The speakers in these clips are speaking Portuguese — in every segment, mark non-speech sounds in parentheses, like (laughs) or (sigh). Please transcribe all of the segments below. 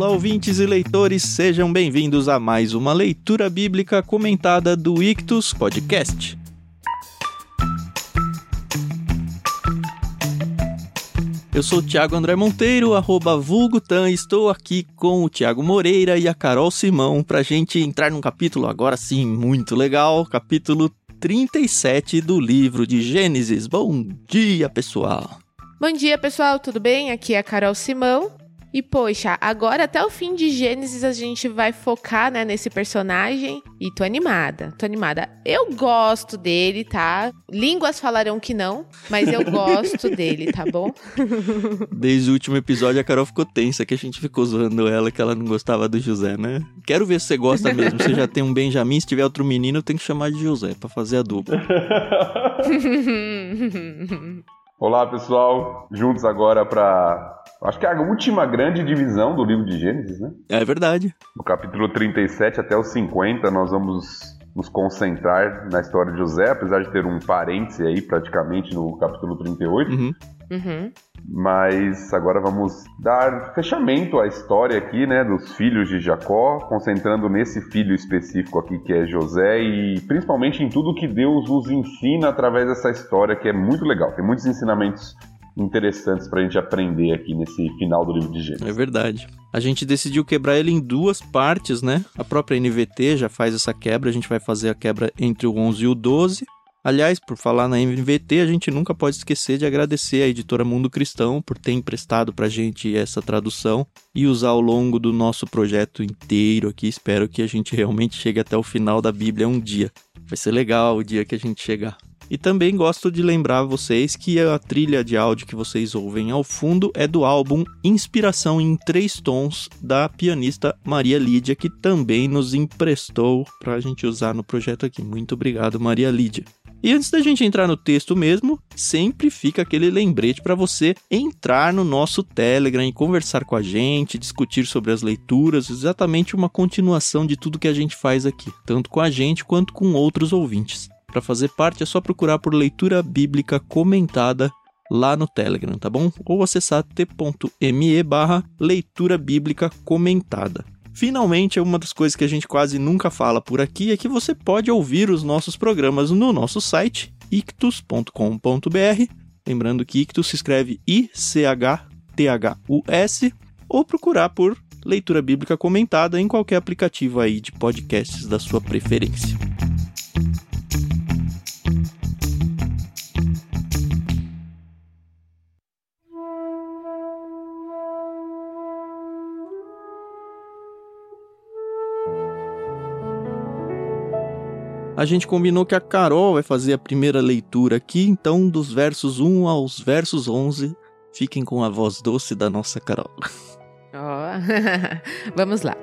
Olá, ouvintes e leitores, sejam bem-vindos a mais uma leitura bíblica comentada do Ictus Podcast. Eu sou o Thiago André Monteiro, arroba Vulgutan, estou aqui com o Thiago Moreira e a Carol Simão para gente entrar num capítulo agora sim muito legal, capítulo 37 do livro de Gênesis. Bom dia, pessoal! Bom dia, pessoal, tudo bem? Aqui é a Carol Simão. E poxa, agora até o fim de Gênesis a gente vai focar, né, nesse personagem e tô animada, tô animada. Eu gosto dele, tá? Línguas falarão que não, mas eu (laughs) gosto dele, tá bom? Desde o último episódio a Carol ficou tensa que a gente ficou zoando ela que ela não gostava do José, né? Quero ver se você gosta (laughs) mesmo. Você já tem um Benjamin, se tiver outro menino, tem que chamar de José para fazer a dupla. (laughs) Olá, pessoal. Juntos agora para. Acho que é a última grande divisão do livro de Gênesis, né? É verdade. No capítulo 37 até o 50, nós vamos nos concentrar na história de José, apesar de ter um parêntese aí praticamente no capítulo 38. Uhum. Uhum. Mas agora vamos dar fechamento à história aqui, né, dos filhos de Jacó, concentrando nesse filho específico aqui que é José e principalmente em tudo que Deus nos ensina através dessa história que é muito legal. Tem muitos ensinamentos interessantes para a gente aprender aqui nesse final do livro de Gênesis. É verdade. A gente decidiu quebrar ele em duas partes, né? A própria NVT já faz essa quebra, a gente vai fazer a quebra entre o 11 e o 12. Aliás, por falar na MVT, a gente nunca pode esquecer de agradecer à editora Mundo Cristão por ter emprestado pra gente essa tradução e usar ao longo do nosso projeto inteiro aqui. Espero que a gente realmente chegue até o final da Bíblia um dia. Vai ser legal o dia que a gente chegar. E também gosto de lembrar vocês que a trilha de áudio que vocês ouvem ao fundo é do álbum Inspiração em Três Tons, da pianista Maria Lídia, que também nos emprestou para a gente usar no projeto aqui. Muito obrigado, Maria Lídia. E antes da gente entrar no texto mesmo, sempre fica aquele lembrete para você entrar no nosso Telegram e conversar com a gente, discutir sobre as leituras, exatamente uma continuação de tudo que a gente faz aqui, tanto com a gente quanto com outros ouvintes. Para fazer parte é só procurar por leitura bíblica comentada lá no Telegram, tá bom? Ou acessar t.me barra leitura bíblica comentada. Finalmente, uma das coisas que a gente quase nunca fala por aqui é que você pode ouvir os nossos programas no nosso site ictus.com.br. Lembrando que ictus se escreve I-C-H-T-H-U-S ou procurar por leitura bíblica comentada em qualquer aplicativo aí de podcasts da sua preferência. A gente combinou que a Carol vai fazer a primeira leitura aqui, então dos versos 1 aos versos 11, fiquem com a voz doce da nossa Carol. (laughs) Ó, oh. (laughs) vamos lá.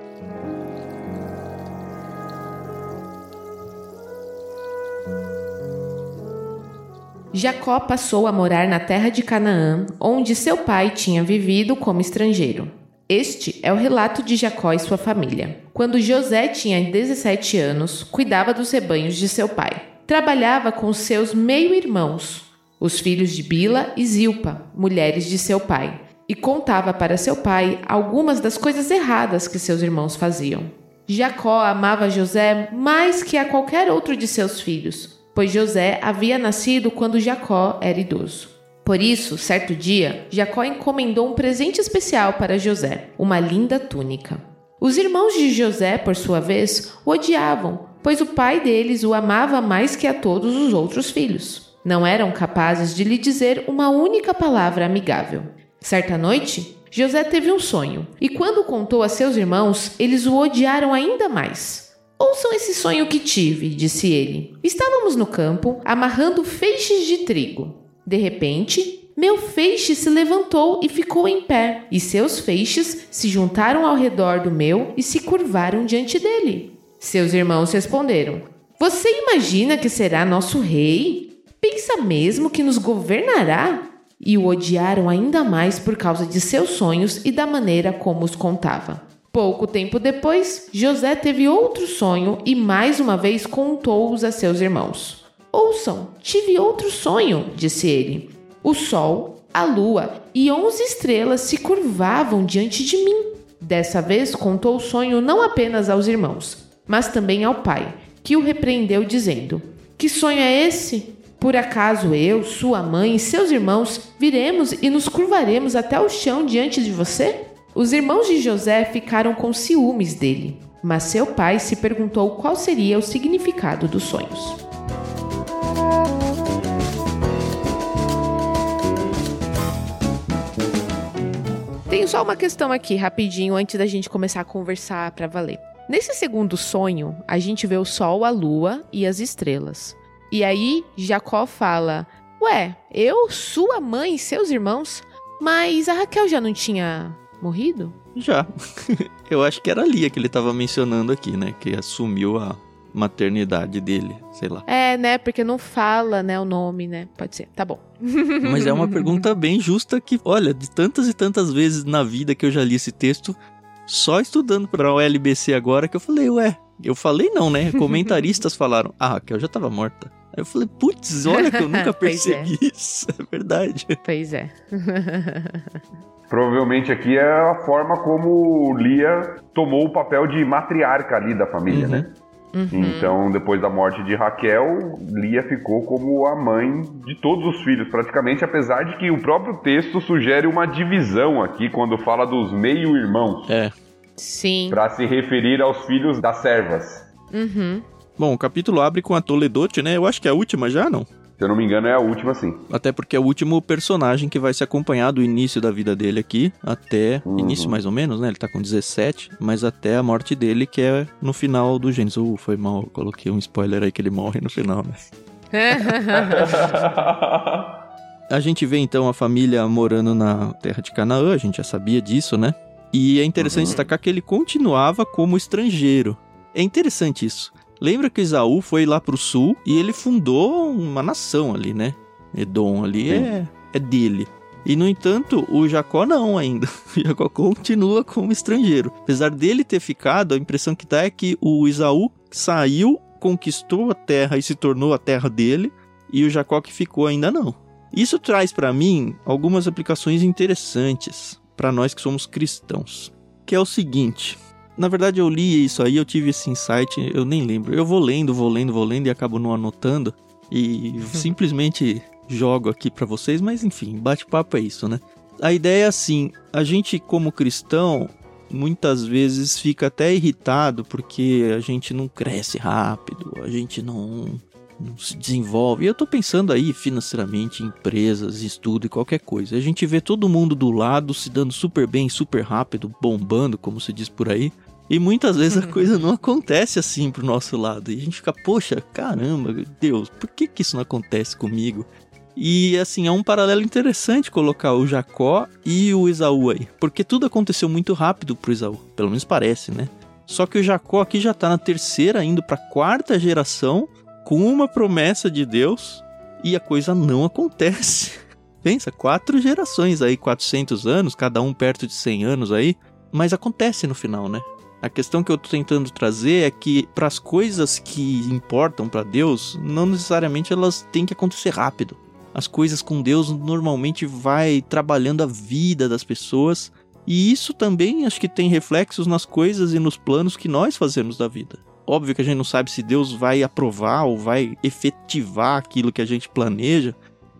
Jacó passou a morar na terra de Canaã, onde seu pai tinha vivido como estrangeiro. Este é o relato de Jacó e sua família. Quando José tinha 17 anos, cuidava dos rebanhos de seu pai. Trabalhava com seus meio-irmãos, os filhos de Bila e Zilpa, mulheres de seu pai, e contava para seu pai algumas das coisas erradas que seus irmãos faziam. Jacó amava José mais que a qualquer outro de seus filhos, pois José havia nascido quando Jacó era idoso. Por isso, certo dia, Jacó encomendou um presente especial para José, uma linda túnica. Os irmãos de José, por sua vez, o odiavam, pois o pai deles o amava mais que a todos os outros filhos. Não eram capazes de lhe dizer uma única palavra amigável. Certa noite, José teve um sonho, e quando contou a seus irmãos, eles o odiaram ainda mais. Ouçam esse sonho que tive, disse ele. Estávamos no campo, amarrando feixes de trigo. De repente, meu feixe se levantou e ficou em pé, e seus feixes se juntaram ao redor do meu e se curvaram diante dele. Seus irmãos responderam: Você imagina que será nosso rei? Pensa mesmo que nos governará? E o odiaram ainda mais por causa de seus sonhos e da maneira como os contava. Pouco tempo depois, José teve outro sonho e mais uma vez contou-os a seus irmãos. Ouçam, tive outro sonho, disse ele. O sol, a lua e onze estrelas se curvavam diante de mim. Dessa vez contou o sonho não apenas aos irmãos, mas também ao pai, que o repreendeu, dizendo: Que sonho é esse? Por acaso eu, sua mãe e seus irmãos viremos e nos curvaremos até o chão diante de você? Os irmãos de José ficaram com ciúmes dele, mas seu pai se perguntou qual seria o significado dos sonhos. Tenho só uma questão aqui, rapidinho, antes da gente começar a conversar para valer. Nesse segundo sonho, a gente vê o sol, a lua e as estrelas. E aí, Jacó fala: Ué, eu, sua mãe e seus irmãos? Mas a Raquel já não tinha morrido? Já. (laughs) Eu acho que era Lia que ele tava mencionando aqui, né? Que assumiu a maternidade dele, sei lá. É, né? Porque não fala, né, o nome, né? Pode ser. Tá bom. (laughs) Mas é uma pergunta bem justa que, olha, de tantas e tantas vezes na vida que eu já li esse texto, só estudando para o LBC agora que eu falei, ué, eu falei não, né? Comentaristas (laughs) falaram, ah, Raquel já tava morta. Aí eu falei, putz, olha que eu nunca (laughs) percebi é. isso. É verdade. Pois é. Provavelmente aqui é a forma como Lia tomou o papel de matriarca ali da família, uhum. né? Uhum. Então, depois da morte de Raquel, Lia ficou como a mãe de todos os filhos, praticamente, apesar de que o próprio texto sugere uma divisão aqui quando fala dos meio-irmãos. É. Sim. Para se referir aos filhos das servas. Uhum. Bom, o capítulo abre com a Toledote, né? Eu acho que é a última já, não? Se eu não me engano, é a última, sim. Até porque é o último personagem que vai se acompanhar do início da vida dele aqui, até. Uhum. Início mais ou menos, né? Ele tá com 17, mas até a morte dele, que é no final do Gênesis. Uh, foi mal, coloquei um spoiler aí que ele morre no final, né? (laughs) a gente vê então a família morando na terra de Canaã, a gente já sabia disso, né? E é interessante uhum. destacar que ele continuava como estrangeiro. É interessante isso. Lembra que Esaú foi lá pro sul e ele fundou uma nação ali, né? Edom ali é, é dele. E no entanto, o Jacó não ainda. (laughs) O Jacó continua como estrangeiro. Apesar dele ter ficado, a impressão que dá é que o Esaú saiu, conquistou a terra e se tornou a terra dele, e o Jacó que ficou ainda não. Isso traz para mim algumas aplicações interessantes para nós que somos cristãos, que é o seguinte: na verdade, eu li isso aí, eu tive esse insight, eu nem lembro. Eu vou lendo, vou lendo, vou lendo e acabo não anotando. E (laughs) simplesmente jogo aqui para vocês, mas enfim, bate-papo é isso, né? A ideia é assim: a gente, como cristão, muitas vezes fica até irritado porque a gente não cresce rápido, a gente não, não se desenvolve. E eu tô pensando aí financeiramente, em empresas, estudo e qualquer coisa. A gente vê todo mundo do lado se dando super bem, super rápido, bombando, como se diz por aí. E muitas vezes a uhum. coisa não acontece assim pro nosso lado. E a gente fica, poxa, caramba, Deus, por que que isso não acontece comigo? E assim, é um paralelo interessante colocar o Jacó e o Esaú aí. Porque tudo aconteceu muito rápido pro Esaú. Pelo menos parece, né? Só que o Jacó aqui já tá na terceira, indo pra quarta geração, com uma promessa de Deus, e a coisa não acontece. (laughs) Pensa, quatro gerações aí, 400 anos, cada um perto de 100 anos aí. Mas acontece no final, né? A questão que eu estou tentando trazer é que para as coisas que importam para Deus, não necessariamente elas têm que acontecer rápido. As coisas com Deus normalmente vai trabalhando a vida das pessoas, e isso também acho que tem reflexos nas coisas e nos planos que nós fazemos da vida. Óbvio que a gente não sabe se Deus vai aprovar ou vai efetivar aquilo que a gente planeja,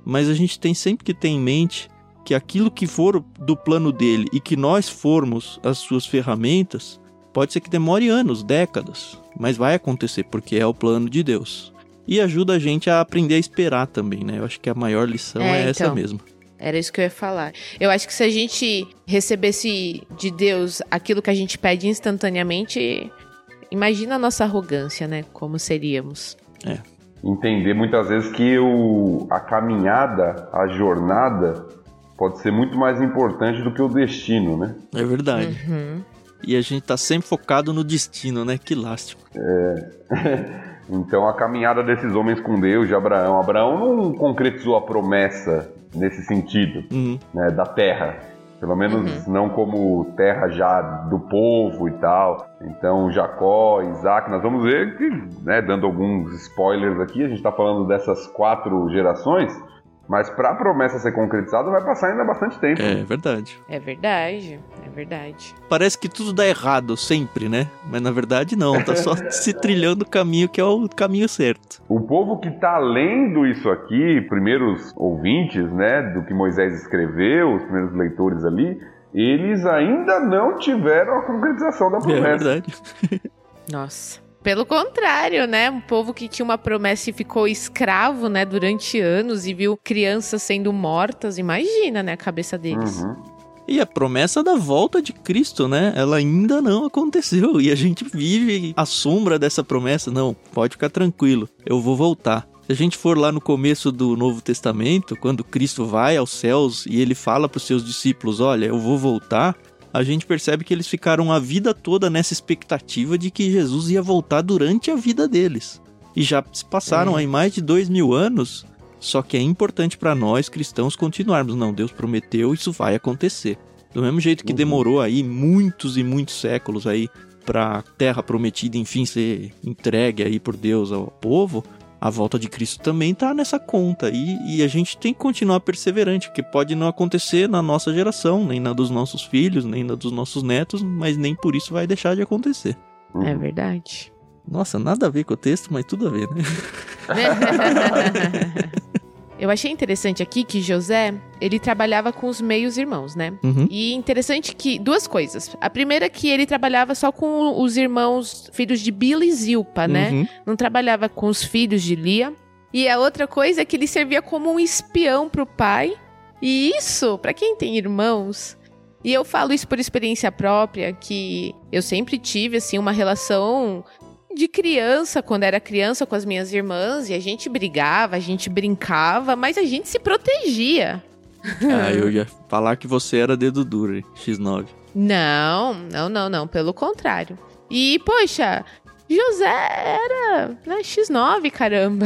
mas a gente tem sempre que ter em mente que aquilo que for do plano dele e que nós formos as suas ferramentas, Pode ser que demore anos, décadas, mas vai acontecer porque é o plano de Deus. E ajuda a gente a aprender a esperar também, né? Eu acho que a maior lição é, é então, essa mesmo. Era isso que eu ia falar. Eu acho que se a gente recebesse de Deus aquilo que a gente pede instantaneamente, imagina a nossa arrogância, né? Como seríamos. É. Entender muitas vezes que o, a caminhada, a jornada, pode ser muito mais importante do que o destino, né? É verdade. Uhum e a gente tá sempre focado no destino, né? Que lástico. É. (laughs) Então a caminhada desses homens com Deus, de Abraão. Abraão não concretizou a promessa nesse sentido, uhum. né, da terra. Pelo menos uhum. não como terra já do povo e tal. Então, Jacó, Isaac, nós vamos ver que, né, dando alguns spoilers aqui, a gente está falando dessas quatro gerações, mas para a promessa ser concretizada vai passar ainda bastante tempo. É verdade. É verdade. É verdade. Parece que tudo dá errado sempre, né? Mas na verdade não, tá só (laughs) se trilhando o caminho que é o caminho certo. O povo que tá lendo isso aqui, primeiros ouvintes, né, do que Moisés escreveu, os primeiros leitores ali, eles ainda não tiveram a concretização da É promessa. verdade. (laughs) Nossa. Pelo contrário, né? Um povo que tinha uma promessa e ficou escravo, né, durante anos e viu crianças sendo mortas. Imagina, né, a cabeça deles. Uhum. E a promessa da volta de Cristo, né? Ela ainda não aconteceu. E a gente vive à sombra dessa promessa. Não, pode ficar tranquilo, eu vou voltar. Se a gente for lá no começo do Novo Testamento, quando Cristo vai aos céus e ele fala para os seus discípulos: Olha, eu vou voltar. A gente percebe que eles ficaram a vida toda nessa expectativa de que Jesus ia voltar durante a vida deles. E já se passaram É. aí mais de dois mil anos. Só que é importante para nós cristãos continuarmos. Não, Deus prometeu, isso vai acontecer. Do mesmo jeito que Uhum. demorou aí muitos e muitos séculos aí para Terra prometida enfim ser entregue aí por Deus ao povo, a volta de Cristo também tá nessa conta e, e a gente tem que continuar perseverante, porque pode não acontecer na nossa geração, nem na dos nossos filhos, nem na dos nossos netos, mas nem por isso vai deixar de acontecer. Uhum. É verdade. Nossa, nada a ver com o texto, mas tudo a ver, né? (laughs) Eu achei interessante aqui que José, ele trabalhava com os meios irmãos, né? Uhum. E interessante que duas coisas. A primeira é que ele trabalhava só com os irmãos filhos de Bila e Zilpa, né? Uhum. Não trabalhava com os filhos de Lia. E a outra coisa é que ele servia como um espião pro pai. E isso, pra quem tem irmãos, e eu falo isso por experiência própria, que eu sempre tive assim uma relação de criança, quando era criança com as minhas irmãs, e a gente brigava, a gente brincava, mas a gente se protegia. Ah, eu ia falar que você era dedo duro, hein? X9. Não, não, não, não, pelo contrário. E, poxa, José era né, X9, caramba.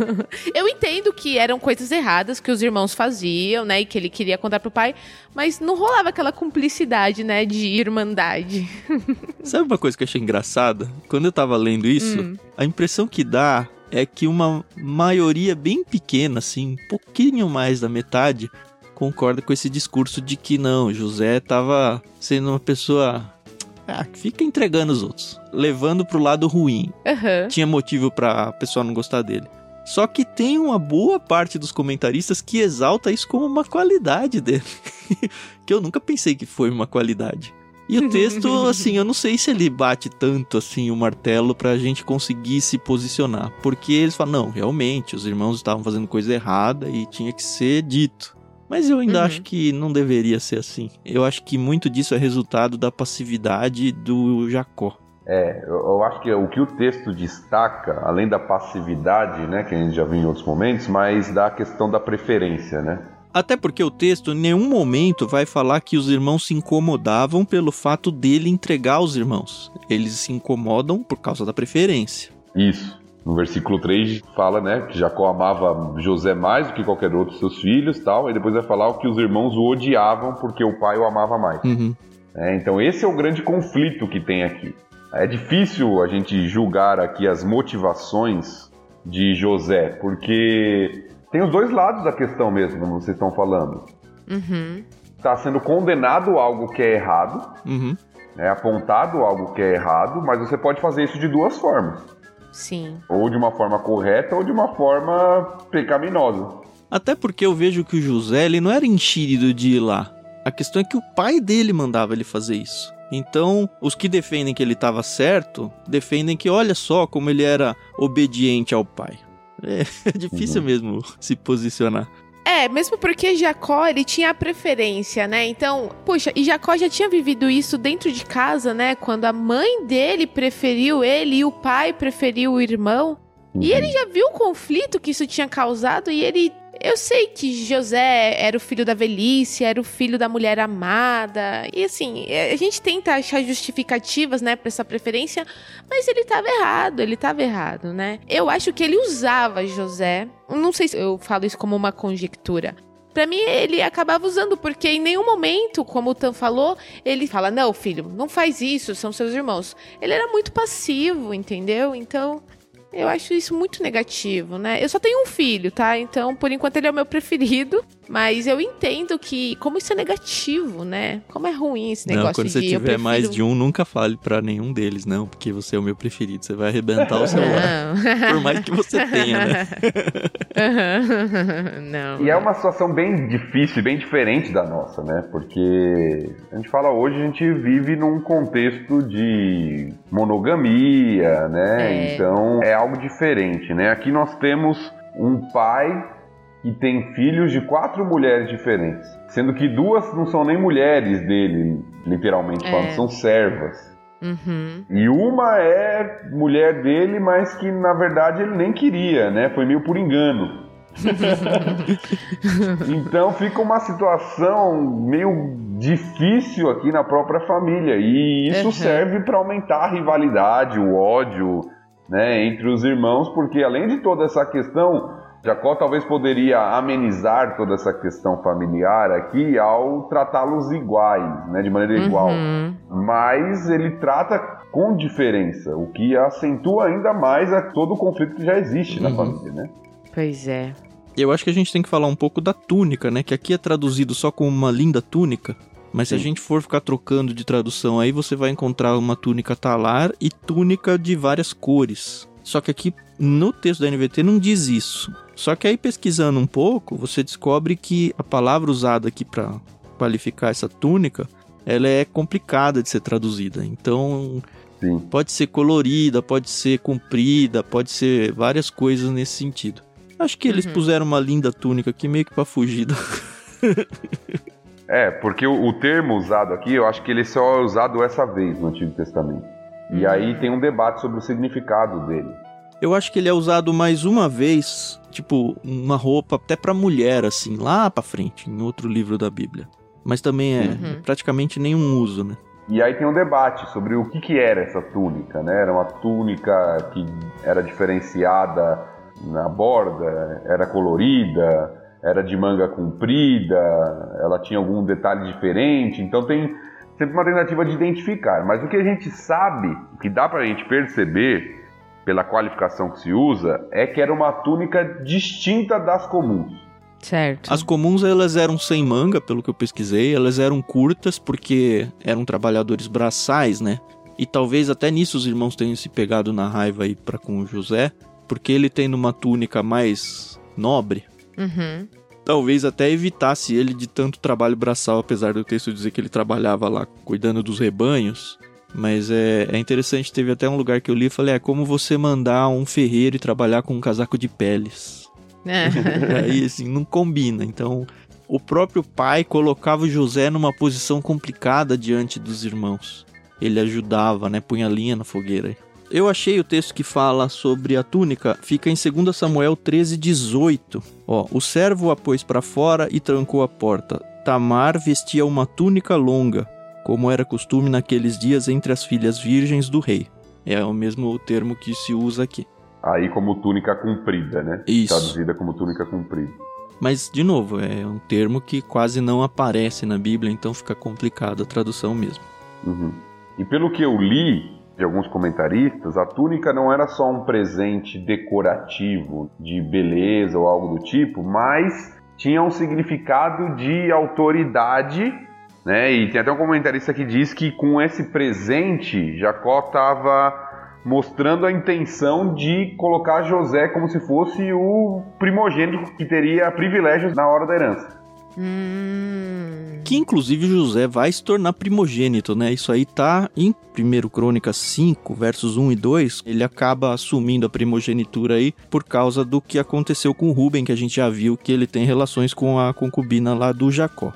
(laughs) Eu entendo que eram coisas erradas que os irmãos faziam, né, e que ele queria contar pro pai, mas não rolava aquela cumplicidade, né, de irmandade. (laughs) Sabe uma coisa que eu achei engraçada? Quando eu tava lendo isso, Hum. a impressão que dá é que uma maioria bem pequena, assim, um pouquinho mais da metade, concorda com esse discurso de que não, José tava sendo uma pessoa. Ah, fica entregando os outros, levando pro lado ruim. Aham. Tinha motivo pra pessoa não gostar dele. Só que tem uma boa parte dos comentaristas que exalta isso como uma qualidade dele. (laughs) que eu nunca pensei que foi uma qualidade. E o (laughs) texto, assim, eu não sei se ele bate tanto assim o martelo pra gente conseguir se posicionar. Porque eles falam, não, realmente, os irmãos estavam fazendo coisa errada e tinha que ser dito. Mas eu ainda Uhum. acho que não deveria ser assim. Eu acho que muito disso é resultado da passividade do Jacó. É, eu, eu acho que o que o texto destaca, além da passividade, né, que a gente já viu em outros momentos, mas da questão da preferência, né? Até porque o texto em nenhum momento vai falar que os irmãos se incomodavam pelo fato dele entregar os irmãos. Eles se incomodam por causa da preferência. Isso. No versículo 3 fala, né, que Jacó amava José mais do que qualquer outro dos seus filhos, tal, e depois vai falar o que os irmãos o odiavam porque o pai o amava mais. Uhum. É, então esse é o grande conflito que tem aqui. É difícil a gente julgar aqui as motivações de José, porque tem os dois lados da questão mesmo, como vocês estão falando. Uhum. Está sendo condenado algo que é errado, Uhum. é apontado algo que é errado, mas você pode fazer isso de duas formas. Sim. Ou de uma forma correta ou de uma forma pecaminosa. Até porque eu vejo que o José ele não era enxerido de ir lá. A questão é que o pai dele mandava ele fazer isso. Então, os que defendem que ele estava certo, defendem que olha só como ele era obediente ao pai. É, (laughs) é difícil Uhum. mesmo se posicionar. É, mesmo porque Jacó, ele tinha a preferência, né? Então, puxa, e Jacó já tinha vivido isso dentro de casa, né? Quando a mãe dele preferiu ele e o pai preferiu o irmão. E ele já viu o conflito que isso tinha causado e ele. Eu sei que José era o filho da velhice, era o filho da mulher amada. E assim, a gente tenta achar justificativas, né, pra essa preferência, mas ele tava errado, ele tava errado, né? Eu acho que ele usava José. Não sei se eu falo isso como uma conjectura. Pra mim, ele acabava usando, porque em nenhum momento, como o Tan falou, ele fala: Não, filho, não faz isso, são seus irmãos. Ele era muito passivo, entendeu? Então, eu acho isso muito negativo, né? Eu só tenho um filho, tá? Então, por enquanto, ele é o meu (laughs) preferido. Mas eu entendo que, como isso é negativo, né? Como é ruim esse negócio não, quando você de, tiver eu prefiro... mais de um, nunca fale pra nenhum deles, não, porque você é o meu preferido. Você vai arrebentar o (laughs) celular. Não. Por mais que você tenha, né? (laughs) não. E é uma situação bem difícil, bem diferente da nossa, né? Porque a gente fala hoje, a gente vive num contexto de monogamia, né? É. Então é algo diferente, né? Aqui nós temos um pai que tem filhos de quatro mulheres diferentes, sendo que duas não são nem mulheres dele, literalmente É. falando, são servas. Uhum. E uma é mulher dele, mas que na verdade ele nem queria, né? Foi meio por engano. (laughs) então fica uma situação meio difícil aqui na própria família e isso Uhum. serve para aumentar a rivalidade, o ódio, né, entre os irmãos, porque além de toda essa questão, Jacó talvez poderia amenizar toda essa questão familiar aqui ao tratá-los iguais, né, de maneira igual Uhum. mas ele trata com diferença, o que acentua ainda mais a todo o conflito que já existe na Uhum. família, né? Pois é. Eu acho que a gente tem que falar um pouco da túnica, né? Que aqui é traduzido só como uma linda túnica. Mas se a Sim. gente for ficar trocando de tradução aí, você vai encontrar uma túnica talar e túnica de várias cores. Só que aqui no texto da NVT não diz isso. Só que aí pesquisando um pouco, você descobre que a palavra usada aqui para qualificar essa túnica, ela é complicada de ser traduzida. Então, Sim. pode ser colorida, pode ser comprida, pode ser várias coisas nesse sentido. Acho que eles Uhum. puseram uma linda túnica aqui meio que pra fugir da... É, porque o, o termo usado aqui, eu acho que ele só é usado essa vez no Antigo Testamento. E Hum. aí tem um debate sobre o significado dele. Eu acho que ele é usado mais uma vez, tipo, uma roupa até pra mulher, assim, lá pra frente, em outro livro da Bíblia. Mas também é Uhum. praticamente nenhum uso, né? E aí tem um debate sobre o que, que era essa túnica, né? Era uma túnica que era diferenciada na borda, era colorida, era de manga comprida, ela tinha algum detalhe diferente, então tem sempre uma tentativa de identificar. Mas o que a gente sabe, o que dá pra gente perceber pela qualificação que se usa, é que era uma túnica distinta das comuns. Certo. As comuns elas eram sem manga, pelo que eu pesquisei, elas eram curtas porque eram trabalhadores braçais, né? E talvez até nisso os irmãos tenham se pegado na raiva aí para com o José, porque ele tendo uma túnica mais nobre, Uhum. talvez até evitasse ele de tanto trabalho braçal, apesar do texto dizer que ele trabalhava lá cuidando dos rebanhos. Mas é, é interessante, teve até um lugar que eu li e falei, é como você mandar um ferreiro e trabalhar com um casaco de peles. (laughs) Aí, assim, não combina. Então, o próprio pai colocava o José numa posição complicada diante dos irmãos. Ele ajudava, né? Punha linha na fogueira. Eu achei o texto que fala sobre a túnica, fica em 2 Samuel 13, 18. Ó, o servo a pôs para fora e trancou a porta. Tamar vestia uma túnica longa, como era costume naqueles dias entre as filhas virgens do rei. É o mesmo termo que se usa aqui. Aí como túnica comprida, né? Isso. Traduzida como túnica comprida. Mas, de novo, é um termo que quase não aparece na Bíblia, então fica complicada a tradução mesmo. Uhum. E pelo que eu li de alguns comentaristas, a túnica não era só um presente decorativo de beleza ou algo do tipo, mas tinha um significado de autoridade, né? E tem até um comentarista que diz que com esse presente Jacó estava mostrando a intenção de colocar José como se fosse o primogênito que teria privilégios na hora da herança. Hum. Que inclusive José vai se tornar primogênito, né? Isso aí tá em 1 Crônicas 5, versos 1 e 2. Ele acaba assumindo a primogenitura aí por causa do que aconteceu com Rubem, que a gente já viu que ele tem relações com a concubina lá do Jacó.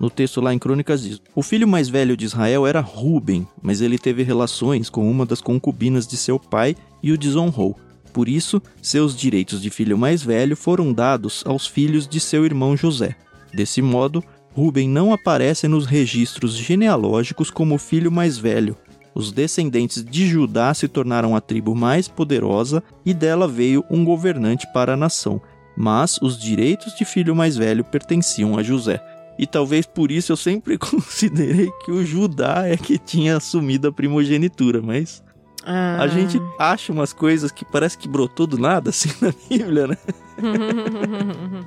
No texto lá em Crônicas diz: O filho mais velho de Israel era Ruben, mas ele teve relações com uma das concubinas de seu pai e o desonrou. Por isso, seus direitos de filho mais velho foram dados aos filhos de seu irmão José. Desse modo, Ruben não aparece nos registros genealógicos como o filho mais velho. Os descendentes de Judá se tornaram a tribo mais poderosa e dela veio um governante para a nação. Mas os direitos de filho mais velho pertenciam a José. E talvez por isso eu sempre (laughs) considerei que o Judá é que tinha assumido a primogenitura, mas Ah. a gente acha umas coisas que parece que brotou do nada (laughs) assim na Bíblia, né? (laughs)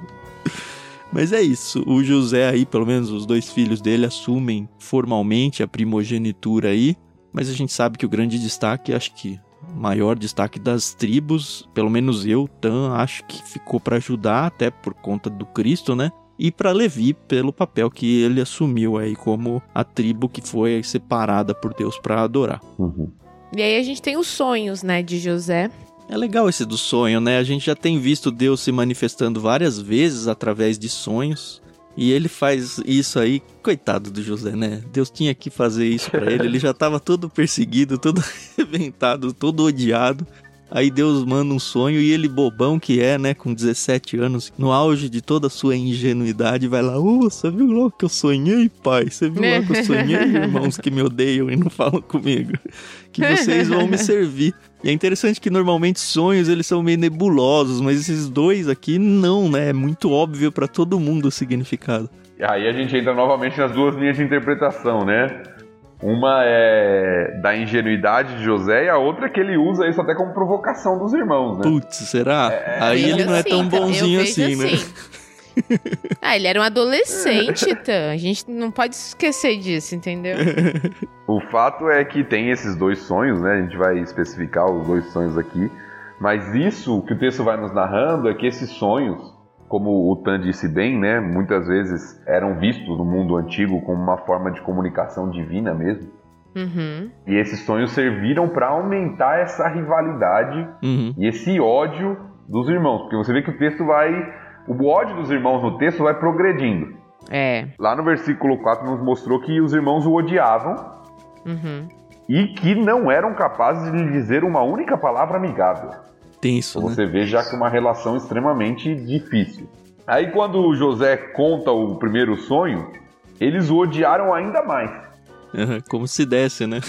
Mas é isso, o José aí, pelo menos os dois filhos dele, assumem formalmente a primogenitura aí, mas a gente sabe que o grande destaque, acho que o maior destaque das tribos, pelo menos eu, Tan, acho que ficou para ajudar, até por conta do Cristo, né? E para Levi, pelo papel que ele assumiu aí como a tribo que foi separada por Deus para adorar. Uhum. E aí a gente tem os sonhos, né, de José. É legal esse do sonho, né? A gente já tem visto Deus se manifestando várias vezes através de sonhos. E ele faz isso aí, coitado do José, né? Deus tinha que fazer isso para ele. Ele já estava todo perseguido, todo (laughs) arrebentado, todo odiado. Aí Deus manda um sonho e ele, bobão que é, né, com 17 anos, no auge de toda a sua ingenuidade, vai lá: Ô, oh, você viu lá que eu sonhei, pai? Você viu lá que eu sonhei, (laughs) irmãos que me odeiam e não falam comigo? Que vocês vão me servir. E é interessante que normalmente sonhos eles são meio nebulosos, mas esses dois aqui não, né? É muito óbvio para todo mundo o significado. E aí a gente entra novamente nas duas linhas de interpretação, né? Uma é da ingenuidade de José e a outra é que ele usa isso até como provocação dos irmãos, né? Putz, será? É, Aí ele não é tão bonzinho assim, né? Assim. (laughs) ah, ele era um adolescente, tá? A gente não pode esquecer disso, entendeu? (laughs) o fato é que tem esses dois sonhos, né? A gente vai especificar os dois sonhos aqui. Mas isso que o texto vai nos narrando é que esses sonhos como o Tan disse bem, né, muitas vezes eram vistos no mundo antigo como uma forma de comunicação divina mesmo. Uhum. E esses sonhos serviram para aumentar essa rivalidade uhum. e esse ódio dos irmãos. Porque você vê que o texto vai. O ódio dos irmãos no texto vai progredindo. É. Lá no versículo 4 nos mostrou que os irmãos o odiavam uhum. e que não eram capazes de lhe dizer uma única palavra amigável tenso, né? Você vê já que é uma relação extremamente difícil. Aí quando o José conta o primeiro sonho, eles o odiaram ainda mais. como se desse, né?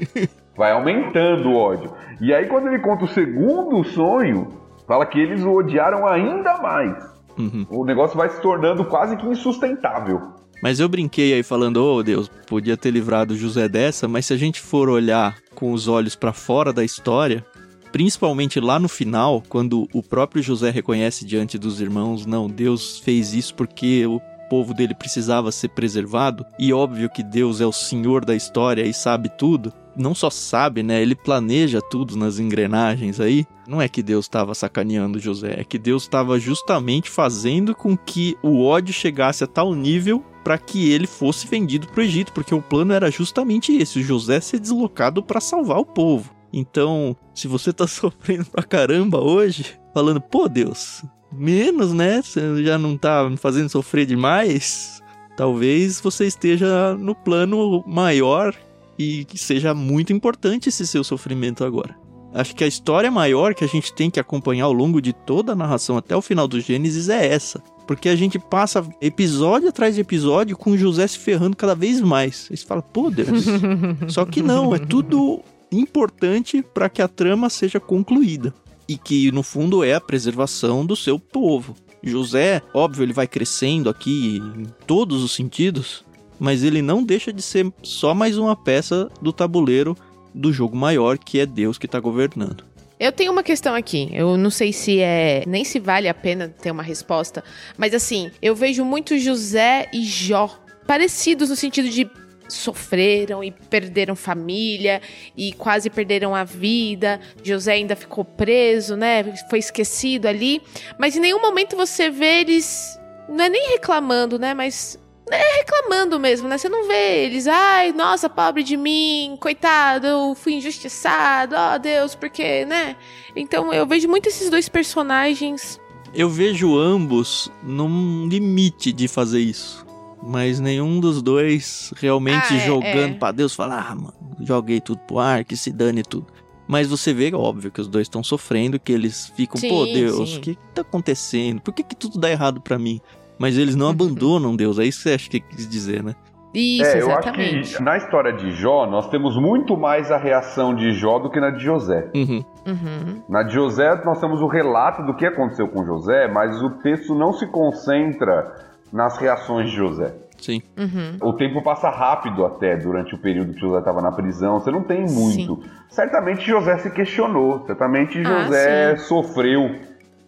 (laughs) Vai aumentando o ódio. E aí quando ele conta o segundo sonho, fala que eles o odiaram ainda mais. Uhum. O negócio vai se tornando quase que insustentável. Mas eu brinquei aí falando, oh Deus, podia ter livrado José dessa, mas se a gente for olhar com os olhos para fora da história, principalmente lá no final, quando o próprio José reconhece diante dos irmãos, não, Deus fez isso porque o povo dele precisava ser preservado, e óbvio que Deus é o senhor da história e sabe tudo. Não só sabe, né? Ele planeja tudo nas engrenagens aí. Não é que Deus estava sacaneando José, é que Deus estava justamente fazendo com que o ódio chegasse a tal nível para que ele fosse vendido para o Egito, porque o plano era justamente esse: José ser deslocado para salvar o povo. Então, se você tá (laughs) sofrendo pra caramba hoje, falando, pô, Deus, menos, né? Você já não tá me fazendo sofrer demais. Talvez você esteja no plano maior e que seja muito importante esse seu sofrimento agora. Acho que a história maior que a gente tem que acompanhar ao longo de toda a narração até o final do Gênesis é essa. Porque a gente passa episódio atrás de episódio com José se ferrando cada vez mais. Aí você fala, pô, Deus. (laughs) Só que não, é tudo importante para que a trama seja concluída e que no fundo é a preservação do seu povo. José, óbvio, ele vai crescendo aqui em todos os sentidos, mas ele não deixa de ser só mais uma peça do tabuleiro do jogo maior que é Deus que está governando. Eu tenho uma questão aqui. Eu não sei se é. Nem se vale a pena ter uma resposta. Mas assim, eu vejo muito José e Jó parecidos no sentido de sofreram e perderam família e quase perderam a vida. José ainda ficou preso, né? Foi esquecido ali. Mas em nenhum momento você vê eles. Não é nem reclamando, né? Mas é reclamando mesmo, né? Você não vê eles, ai, nossa, pobre de mim, coitado, eu fui injustiçado, ó oh, Deus, porque, né? Então eu vejo muito esses dois personagens. Eu vejo ambos num limite de fazer isso mas nenhum dos dois realmente ah, é, jogando é. para Deus falar, ah, mano, joguei tudo pro ar, que se dane tudo. Mas você vê, óbvio, que os dois estão sofrendo, que eles ficam, sim, pô, Deus, o que, que tá acontecendo? Por que, que tudo dá errado para mim? Mas eles não abandonam Deus, é isso que você acha que quis dizer, né? Isso, é, exatamente. eu acho que na história de Jó, nós temos muito mais a reação de Jó do que na de José. Uhum. Uhum. Na de José, nós temos o relato do que aconteceu com José, mas o texto não se concentra nas reações de José. Sim. Uhum. O tempo passa rápido até durante o período que José estava na prisão. Você não tem muito. Sim. Certamente José se questionou. Certamente ah, José ah, sofreu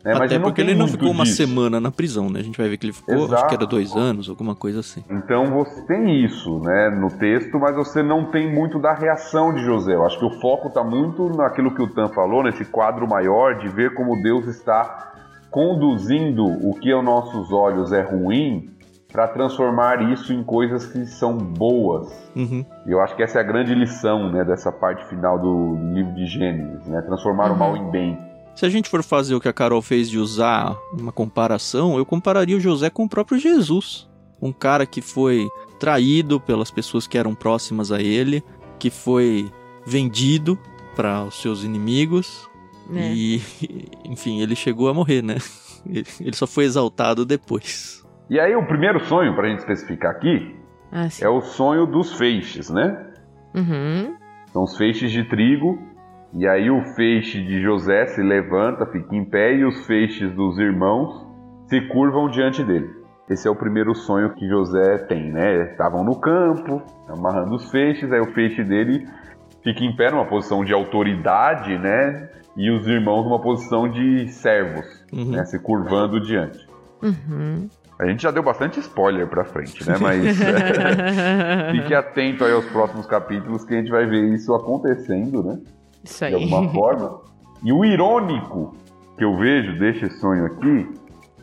Né? Mas Até não porque ele não ficou uma disso. semana na prisão, né? A gente vai ver que ele ficou, acho Exato. que era dois anos, alguma coisa assim. Então você tem isso, né, no texto, mas você não tem muito da reação de José. Eu acho que o foco está muito naquilo que o Tan falou, nesse quadro maior de ver como Deus está conduzindo o que aos nossos olhos é ruim para transformar isso em coisas que são boas. Uhum. Eu acho que essa é a grande lição, né, dessa parte final do livro de Gênesis, né, transformar o mal em bem. Se a gente for fazer o que a Carol fez de usar uma comparação, eu compararia o José com o próprio Jesus. Um cara que foi traído pelas pessoas que eram próximas a ele, que foi vendido para os seus inimigos né? e, (laughs) enfim, ele chegou a morrer, né? (laughs) Ele- só foi exaltado depois. E aí o primeiro sonho, para a gente especificar aqui, Ah, é o sonho dos feixes, né? Uhum. São os feixes de trigo, e aí o feixe de José se levanta, fica em pé, e os feixes dos irmãos se curvam diante dele. Esse é o primeiro sonho que José tem, né? Estavam no campo, amarrando os feixes, aí o feixe dele fica em pé numa posição de autoridade, né? E os irmãos numa posição de servos, Uhum. né? Se curvando diante. Uhum. A gente já deu bastante spoiler pra frente, né? Mas (laughs) fique atento aí aos próximos capítulos que a gente vai ver isso acontecendo, né? Isso de aí. alguma (laughs) forma. E o irônico que eu vejo deste sonho aqui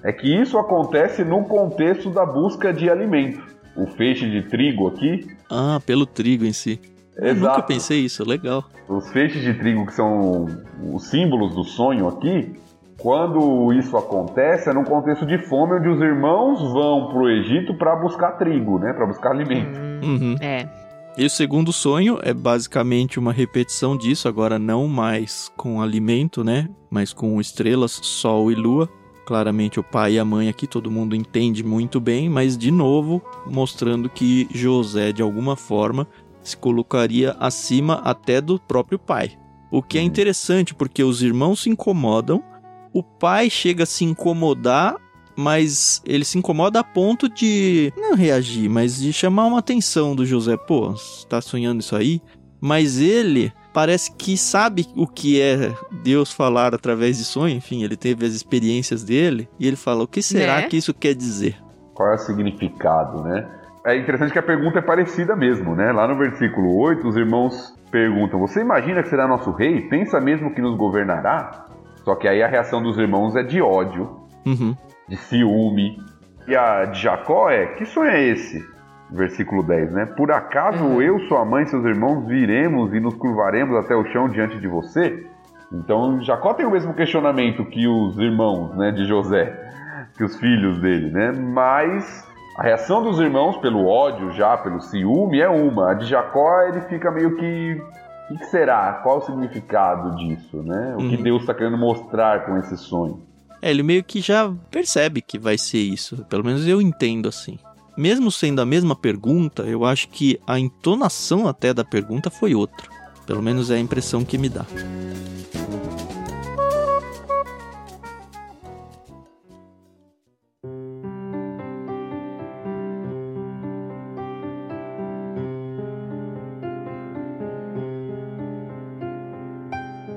é que isso acontece no contexto da busca de alimento. O feixe de trigo aqui, Ah, pelo trigo em si. Eu nunca Exato. pensei isso, legal. os feixes de trigo que são os símbolos do sonho aqui, quando isso acontece é num contexto de fome onde os irmãos vão para o Egito para buscar trigo, né, para buscar alimento. Uhum. É. E o segundo sonho é basicamente uma repetição disso, agora não mais com alimento, né? Mas com estrelas, sol e lua. Claramente o pai e a mãe aqui todo mundo entende muito bem, mas de novo mostrando que José de alguma forma se colocaria acima até do próprio pai. O que é Uhum. interessante porque os irmãos se incomodam, o pai chega a se incomodar mas ele se incomoda a ponto de não reagir, mas de chamar uma atenção do José. Pô, você tá sonhando isso aí? Mas ele parece que sabe o que é Deus falar através de sonho. Enfim, ele teve as experiências dele e ele fala: o que será Né? que isso quer dizer? Qual é o significado, né? É interessante que a pergunta é parecida mesmo, né? Lá no versículo 8, os irmãos perguntam: Você imagina que será nosso rei? Pensa mesmo que nos governará? Só que aí a reação dos irmãos é de ódio, Uhum. de ciúme. E a de Jacó é: Que sonho é esse? Versículo 10, né? Por acaso Uhum. eu, sua mãe e seus irmãos viremos e nos curvaremos até o chão diante de você? Então Jacó tem o mesmo questionamento que os irmãos né, de José, que os filhos dele, né? Mas a reação dos irmãos pelo ódio já, pelo ciúme, é uma. A de Jacó ele fica meio que. O que será? Qual o significado disso, né? O que Uhum. Deus está querendo mostrar com esse sonho? É, ele meio que já percebe que vai ser isso. Pelo menos eu entendo assim. Mesmo sendo a mesma pergunta, eu acho que a entonação até da pergunta foi outra. Pelo menos é a impressão que me dá.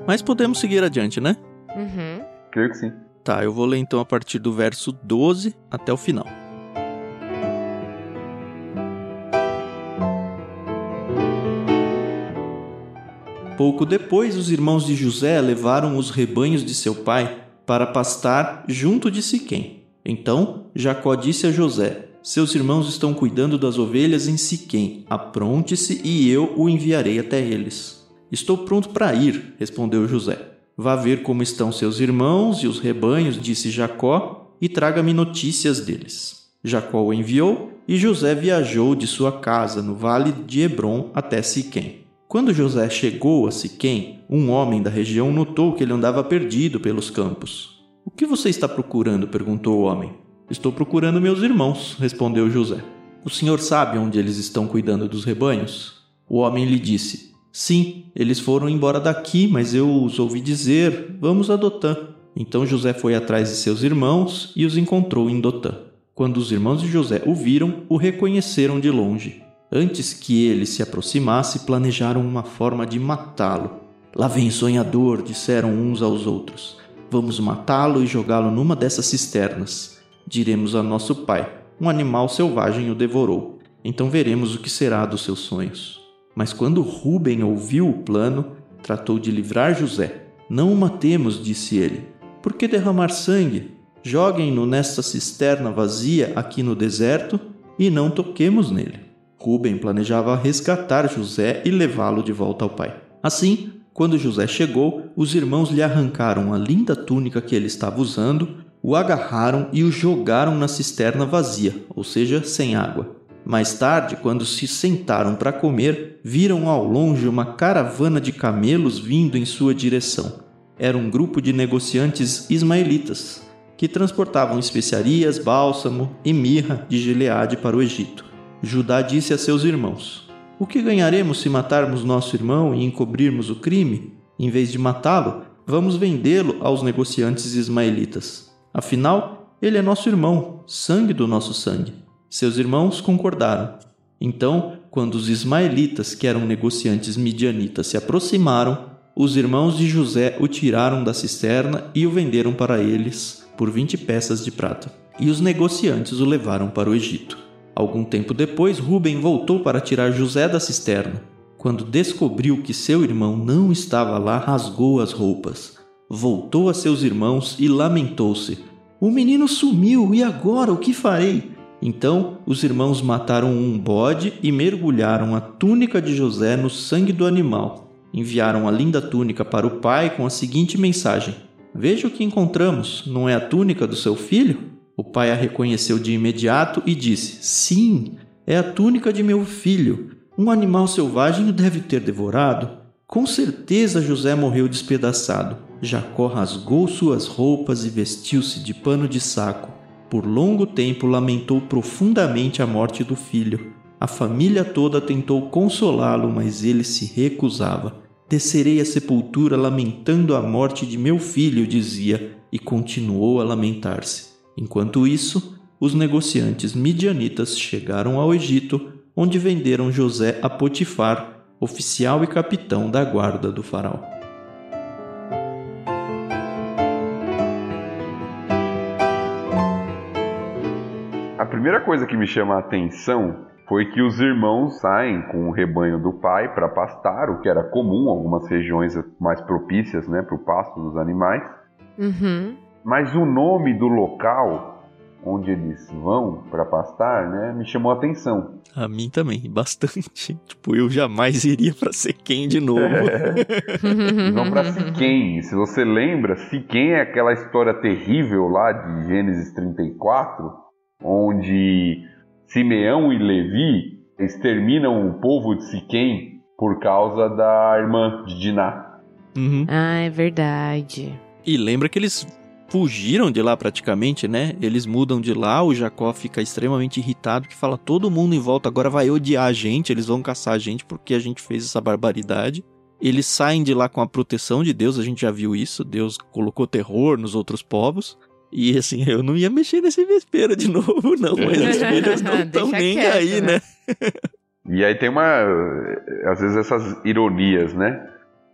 Mas podemos seguir adiante, né? Uhum. Creio que sim. Tá, eu vou ler então a partir do verso 12 até o final. Pouco depois, os irmãos de José levaram os rebanhos de seu pai para pastar junto de Siquém. Então Jacó disse a José: Seus irmãos estão cuidando das ovelhas em Siquém. Apronte-se e eu o enviarei até eles. Estou pronto para ir, respondeu José. Vá ver como estão seus irmãos e os rebanhos, disse Jacó, e traga-me notícias deles. Jacó o enviou, e José viajou de sua casa no vale de Hebron até Siquém. Quando José chegou a Siquém, um homem da região notou que ele andava perdido pelos campos. O que você está procurando? perguntou o homem. Estou procurando meus irmãos, respondeu José. O senhor sabe onde eles estão cuidando dos rebanhos? O homem lhe disse: Sim, eles foram embora daqui, mas eu os ouvi dizer: Vamos a Dotã. Então José foi atrás de seus irmãos e os encontrou em Dotã. Quando os irmãos de José o viram, o reconheceram de longe. Antes que ele se aproximasse, planejaram uma forma de matá-lo. Lá vem sonhador, disseram uns aos outros. Vamos matá-lo e jogá-lo numa dessas cisternas. Diremos a nosso pai: um animal selvagem o devorou. Então veremos o que será dos seus sonhos. Mas quando Ruben ouviu o plano, tratou de livrar José. Não o matemos, disse ele. Por que derramar sangue? Joguem-no nesta cisterna vazia aqui no deserto e não toquemos nele. Ruben planejava resgatar José e levá-lo de volta ao pai. Assim, quando José chegou, os irmãos lhe arrancaram a linda túnica que ele estava usando, o agarraram e o jogaram na cisterna vazia, ou seja, sem água. Mais tarde, quando se sentaram para comer, viram ao longe uma caravana de camelos vindo em sua direção. Era um grupo de negociantes ismaelitas que transportavam especiarias, bálsamo e mirra de Gileade para o Egito. Judá disse a seus irmãos: O que ganharemos se matarmos nosso irmão e encobrirmos o crime? Em vez de matá-lo, vamos vendê-lo aos negociantes ismaelitas. Afinal, ele é nosso irmão, sangue do nosso sangue. Seus irmãos concordaram. Então, quando os ismaelitas, que eram negociantes midianitas, se aproximaram, os irmãos de José o tiraram da cisterna e o venderam para eles por vinte peças de prata. E os negociantes o levaram para o Egito. Algum tempo depois, Ruben voltou para tirar José da cisterna. Quando descobriu que seu irmão não estava lá, rasgou as roupas. Voltou a seus irmãos e lamentou-se: O menino sumiu, e agora o que farei? Então os irmãos mataram um bode e mergulharam a túnica de José no sangue do animal. Enviaram a linda túnica para o pai com a seguinte mensagem: Veja o que encontramos, não é a túnica do seu filho? O pai a reconheceu de imediato e disse: Sim, é a túnica de meu filho. Um animal selvagem o deve ter devorado. Com certeza José morreu despedaçado. Jacó rasgou suas roupas e vestiu-se de pano de saco. Por longo tempo lamentou profundamente a morte do filho. A família toda tentou consolá-lo, mas ele se recusava. Descerei à sepultura lamentando a morte de meu filho, dizia, e continuou a lamentar-se. Enquanto isso, os negociantes midianitas chegaram ao Egito, onde venderam José a Potifar, oficial e capitão da guarda do faraó. Primeira coisa que me chama a atenção foi que os irmãos saem com o rebanho do pai para pastar, o que era comum, algumas regiões mais propícias né, para o pasto dos animais. Uhum. Mas o nome do local onde eles vão para pastar, né, me chamou a atenção. A mim também, bastante. (laughs) Tipo, eu jamais iria para Siquém de novo. (laughs) Eles vão para Siquém. Se você lembra, Siquém é aquela história terrível lá de Gênesis 34, onde Simeão e Levi exterminam o povo de Siquém por causa da irmã de Diná. Uhum. Ah, é verdade. E lembra que eles fugiram de lá praticamente, né? Eles mudam de lá, o Jacó fica extremamente irritado, que fala todo mundo em volta agora vai odiar a gente, eles vão caçar a gente porque a gente fez essa barbaridade. Eles saem de lá com a proteção de Deus, a gente já viu isso, Deus colocou terror nos outros povos. E assim, eu não ia mexer nesse vespeiro de (laughs) novo, não, mas os filhos não (laughs) estão nem quieto, aí, né? né? (laughs) E aí tem uma. Às vezes essas ironias, né?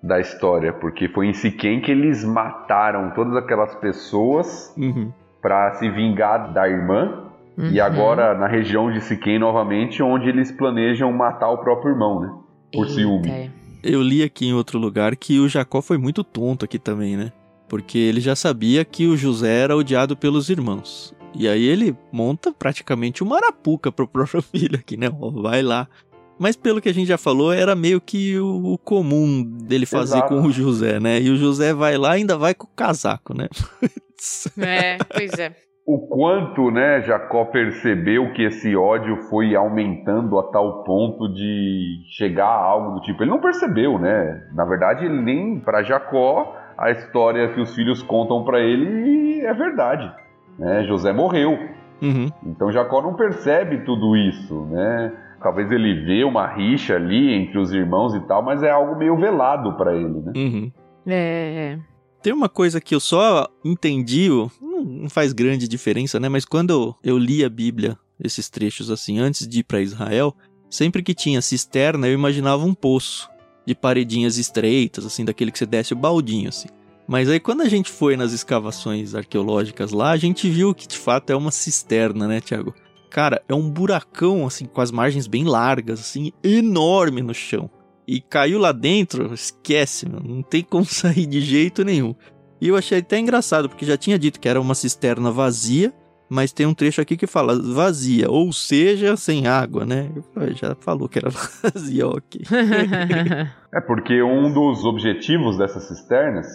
Da história, porque foi em Siquém que eles mataram todas aquelas pessoas Uhum. para se vingar da irmã. E Uhum. agora na região de Siquém novamente, onde eles planejam matar o próprio irmão, né? por ciúme. Eita. Eu li aqui em outro lugar que o Jacó foi muito tonto aqui também, né? Porque ele já sabia que o José era odiado pelos irmãos. E aí ele monta praticamente uma arapuca pro próprio (laughs) filho aqui, né? Vai lá. Mas pelo que a gente já falou, era meio que o comum dele fazer Exato. com o José, né? E o José vai lá e ainda vai com o casaco, né? (laughs) É, pois é. O quanto, né, Jacó percebeu que esse ódio foi aumentando a tal ponto de chegar a algo do tipo. Ele não percebeu, né? Na verdade, ele nem para Jacó a história que os filhos contam para ele é verdade. Né? José morreu. Uhum. Então Jacó não percebe tudo isso, né? Talvez ele vê uma rixa ali entre os irmãos e tal, mas é algo meio velado para ele, né? Uhum. É, é. Tem uma coisa que eu só entendi, não faz grande diferença, né? Mas quando eu, eu li a Bíblia, esses trechos assim, antes de ir para Israel, sempre que tinha cisterna, eu imaginava um poço de paredinhas estreitas, assim, daquele que você desce o baldinho, assim. Mas aí quando a gente foi nas escavações arqueológicas lá, a gente viu que de fato é uma cisterna, né, Tiago? Cara, é um buracão assim com as margens bem largas, assim, enorme no chão. E caiu lá dentro, esquece, meu, não tem como (laughs) sair de jeito nenhum. E eu achei até engraçado, porque já tinha dito que era uma cisterna vazia, mas tem um trecho aqui que fala vazia, ou seja, sem água, né? Já falou que era (laughs) vazia, ok. (laughs) é porque um dos objetivos dessas cisternas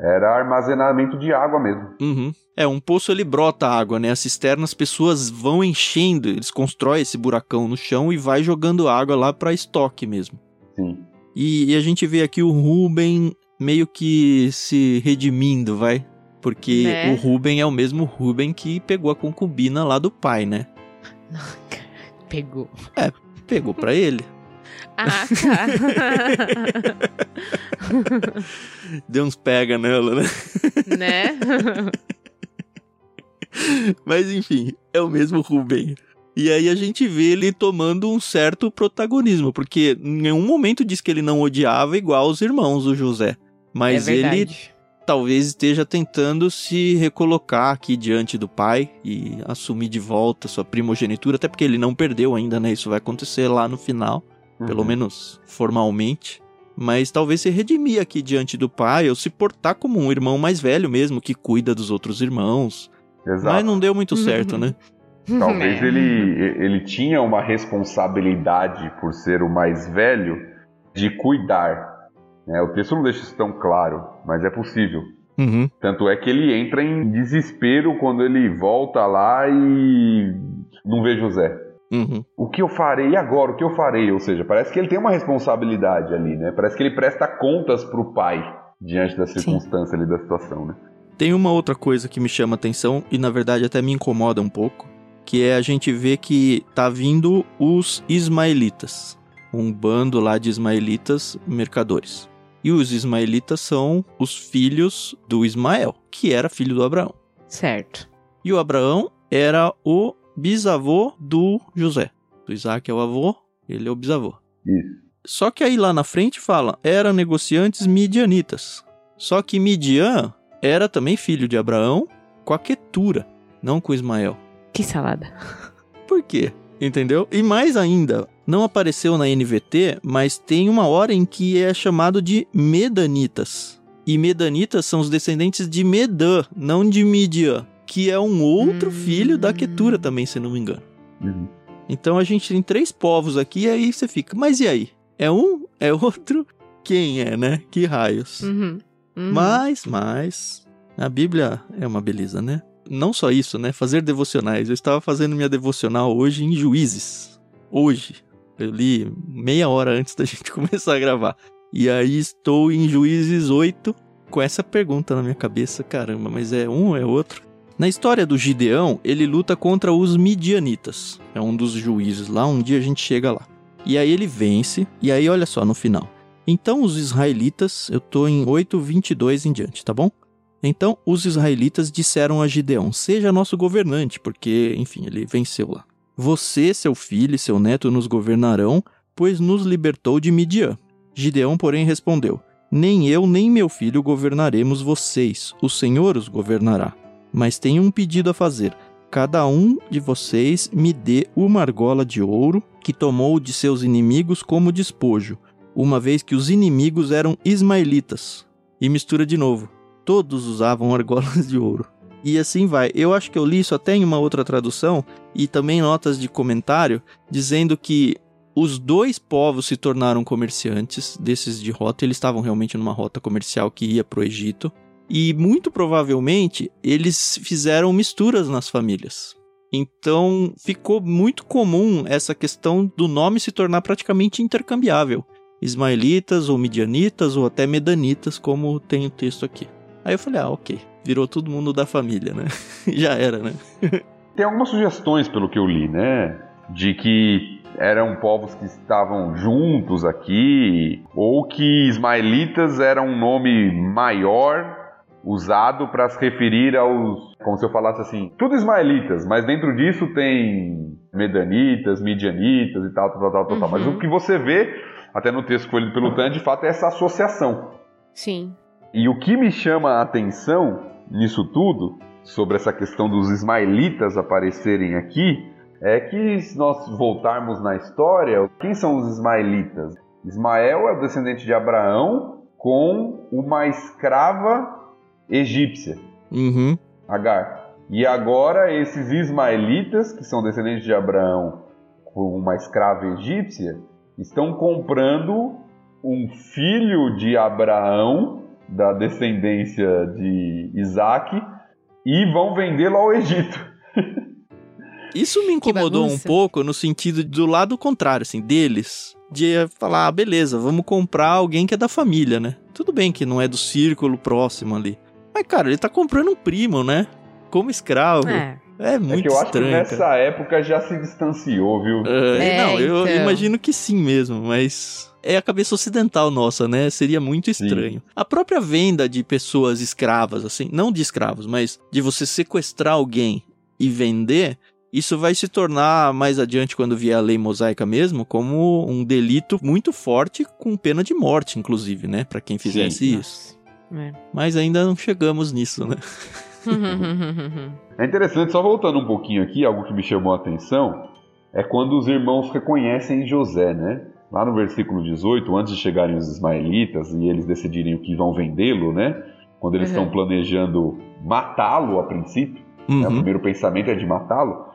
era armazenamento de água mesmo. Uhum. É, um poço ele brota água, né? A cisterna as pessoas vão enchendo, eles constroem esse buracão no chão e vai jogando água lá para estoque mesmo. Sim. E, e, a gente vê aqui o Ruben meio que se redimindo, vai? Porque né? o Ruben é o mesmo Ruben que pegou a concubina lá do pai, né? (laughs) Pegou. É, pegou pra ele. Ah, tá. (laughs) Deu uns pega nela, né? Né? (laughs) Mas enfim, é o mesmo Ruben. E aí a gente vê ele tomando um certo protagonismo, porque em nenhum momento diz que ele não odiava igual os irmãos do José. Mas é ele talvez esteja tentando se recolocar aqui diante do pai e assumir de volta sua primogenitura, até porque ele não perdeu ainda, né? Isso vai acontecer lá no final uhum. pelo menos formalmente. Mas talvez se redimir aqui diante do pai, ou se portar como um irmão mais velho mesmo, que cuida dos outros irmãos. Exato. Mas não deu muito certo, né? Talvez (laughs) ele, ele tinha uma responsabilidade por ser o mais velho de cuidar. Né? O texto não deixa isso tão claro, mas é possível. Uhum. Tanto é que ele entra em desespero quando ele volta lá e não vê José. Uhum. O que eu farei agora? O que eu farei? Ou seja, parece que ele tem uma responsabilidade ali, né? Parece que ele presta contas pro pai diante da circunstância Sim. ali da situação, né? Tem uma outra coisa que me chama atenção e na verdade até me incomoda um pouco, que é a gente ver que tá vindo os ismaelitas, um bando lá de ismaelitas mercadores. E os ismaelitas são os filhos do Ismael, que era filho do Abraão. Certo. E o Abraão era o bisavô do José. O Isaac é o avô, ele é o bisavô. Isso. Só que aí lá na frente fala, eram negociantes midianitas. Só que Midian era também filho de Abraão com a Quetura, não com Ismael. Que salada. Por quê? Entendeu? E mais ainda, não apareceu na NVT, mas tem uma hora em que é chamado de Medanitas. E Medanitas são os descendentes de Medã, não de Midian que é um outro hum. filho da Ketura também, se não me engano. Uhum. Então a gente tem três povos aqui, e aí você fica, mas e aí? É um? É outro? Quem é, né? Que raios? Uhum. Uhum. Mas, mas, a Bíblia é uma beleza, né? Não só isso, né? Fazer devocionais. Eu estava fazendo minha devocional hoje em Juízes. Hoje. Eu li meia hora antes da (laughs) gente começar a gravar. E aí estou em Juízes 8 com essa pergunta na minha cabeça. Caramba, mas é um é outro? Na história do Gideão, ele luta contra os midianitas. É um dos juízes lá, um dia a gente chega lá. E aí ele vence, e aí olha só no final. Então os israelitas, eu tô em 8:22 em diante, tá bom? Então os israelitas disseram a Gideão: "Seja nosso governante", porque, enfim, ele venceu lá. Você, seu filho e seu neto nos governarão, pois nos libertou de Midian. Gideão, porém, respondeu: Nem eu nem meu filho governaremos vocês, o Senhor os governará. Mas tenho um pedido a fazer. Cada um de vocês me dê uma argola de ouro que tomou de seus inimigos como despojo, uma vez que os inimigos eram ismaelitas. E mistura de novo. Todos usavam argolas de ouro. E assim vai. Eu acho que eu li isso até em uma outra tradução e também notas de comentário dizendo que os dois povos se tornaram comerciantes desses de rota. Eles estavam realmente numa rota comercial que ia para o Egito. E muito provavelmente eles fizeram misturas nas famílias. Então ficou muito comum essa questão do nome se tornar praticamente intercambiável. Ismaelitas ou midianitas ou até medanitas, como tem o texto aqui. Aí eu falei, ah, ok. Virou todo mundo da família, né? (laughs) Já era, né? tem algumas sugestões, pelo que eu li, né? De que eram povos que estavam juntos aqui, ou que ismaelitas era um nome maior usado para se referir aos, como se eu falasse assim, tudo ismaelitas, mas dentro disso tem medanitas, midianitas e tal, tal, tal, tal, uhum. tal. Mas o uhum. que você vê, até no texto que foi lido pelo Tan, de fato é essa associação. Sim. E o que me chama a atenção nisso tudo, sobre essa questão dos ismaelitas aparecerem aqui, é que se nós voltarmos na história, quem são os ismaelitas? Ismael é o descendente de Abraão com uma escrava egípcia, Uhum. Agar. E agora esses ismaelitas, que são descendentes de Abraão com uma escrava egípcia, estão comprando um filho de Abraão, da descendência de Isaac, e vão vendê-lo ao Egito. (laughs) Isso me incomodou um pouco no sentido do lado contrário, assim, deles. De falar, ah, beleza, vamos comprar alguém que é da família, né? Tudo bem que não é do círculo próximo ali. Mas, cara, ele tá comprando um primo, né? Como escravo. É, É. muito é que eu acho que estranho, nessa cara. época já se distanciou, viu? É, É, não, eu então. imagino que sim mesmo, mas é a cabeça ocidental nossa, né? Seria muito estranho. A própria venda de pessoas escravas, assim, não de escravos, mas de você sequestrar alguém e vender, isso vai se tornar mais adiante, quando vier a lei mosaica mesmo, como um delito muito forte, com pena de morte, inclusive, né? Pra quem fizesse isso. É. Mas ainda não chegamos nisso, né? (laughs) É interessante, só voltando um pouquinho aqui, algo que me chamou a atenção é quando os irmãos reconhecem José, né? Lá no versículo 18, antes de chegarem os ismaelitas e eles decidirem o que vão vendê-lo, né? Quando eles Uhum. estão planejando matá-lo a princípio, né? o Uhum. primeiro pensamento é de matá-lo,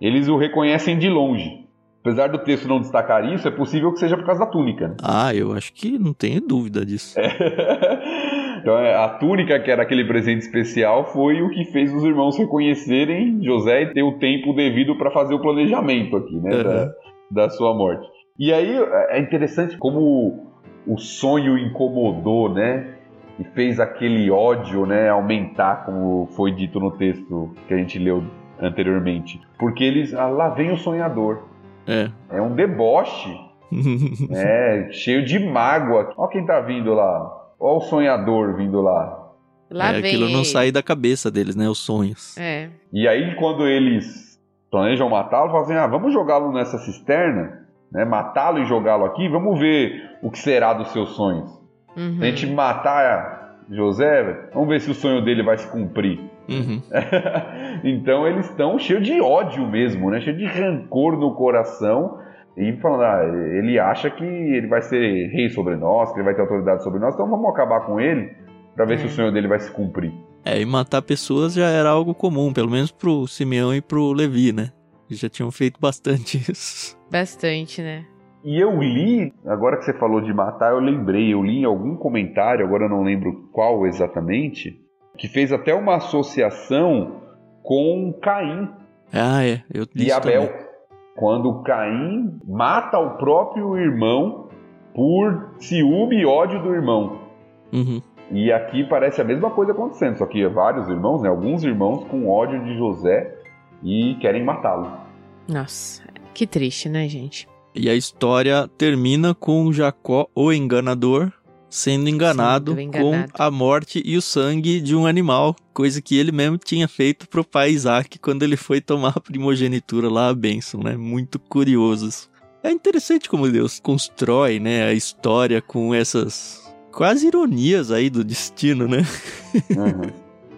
eles o reconhecem de longe. Apesar do texto não destacar isso, é possível que seja por causa da túnica, né? Ah, eu acho que não tenho dúvida disso. (laughs) então é, a túnica, que era aquele presente especial, foi o que fez os irmãos reconhecerem José e ter o tempo devido para fazer o planejamento aqui, né? Uhum. Da, da sua morte. E aí é interessante como o sonho incomodou, né? E fez aquele ódio, né, aumentar, como foi dito no texto que a gente leu anteriormente. Porque eles. Ah, lá vem o sonhador. É. É um deboche (laughs) é, cheio de mágoa. Ó quem tá vindo lá. Ó o sonhador vindo lá. Lá é, vem aquilo não ele. sai da cabeça deles, né? Os sonhos. É. E aí, quando eles planejam matá-lo, falam assim: ah, vamos jogá-lo nessa cisterna, né? Matá-lo e jogá-lo aqui, vamos ver o que será dos seus sonhos. Uhum. Se a gente matar José, vamos ver se o sonho dele vai se cumprir. Uhum. (laughs) então eles estão cheios de ódio mesmo, né? Cheio de rancor no coração. E falando, ah, ele acha que ele vai ser rei sobre nós, que ele vai ter autoridade sobre nós, então vamos acabar com ele pra ver É. se o sonho dele vai se cumprir. É, e matar pessoas já era algo comum, pelo menos pro Simeão e pro Levi, né? Já tinham feito bastante (laughs) isso. Bastante, né? E eu li, agora que você falou de matar, eu lembrei, eu li em algum comentário, agora eu não lembro qual exatamente, que fez até uma associação com Caim Ah, é. Eu li e Abel. também. Quando Caim mata o próprio irmão por ciúme e ódio do irmão. Uhum. E aqui parece a mesma coisa acontecendo, só que vários irmãos, né, alguns irmãos com ódio de José e querem matá-lo. Nossa, que triste, né, gente? E a história termina com Jacó, o enganador, sendo enganado, Sendo enganado. com a morte e o sangue de um animal, coisa que ele mesmo tinha feito pro pai Isaac quando ele foi tomar a primogenitura lá, a bênção, né? Muito curioso. isso. É interessante como Deus constrói, né, a história com essas quase ironias aí do destino, né? Uhum.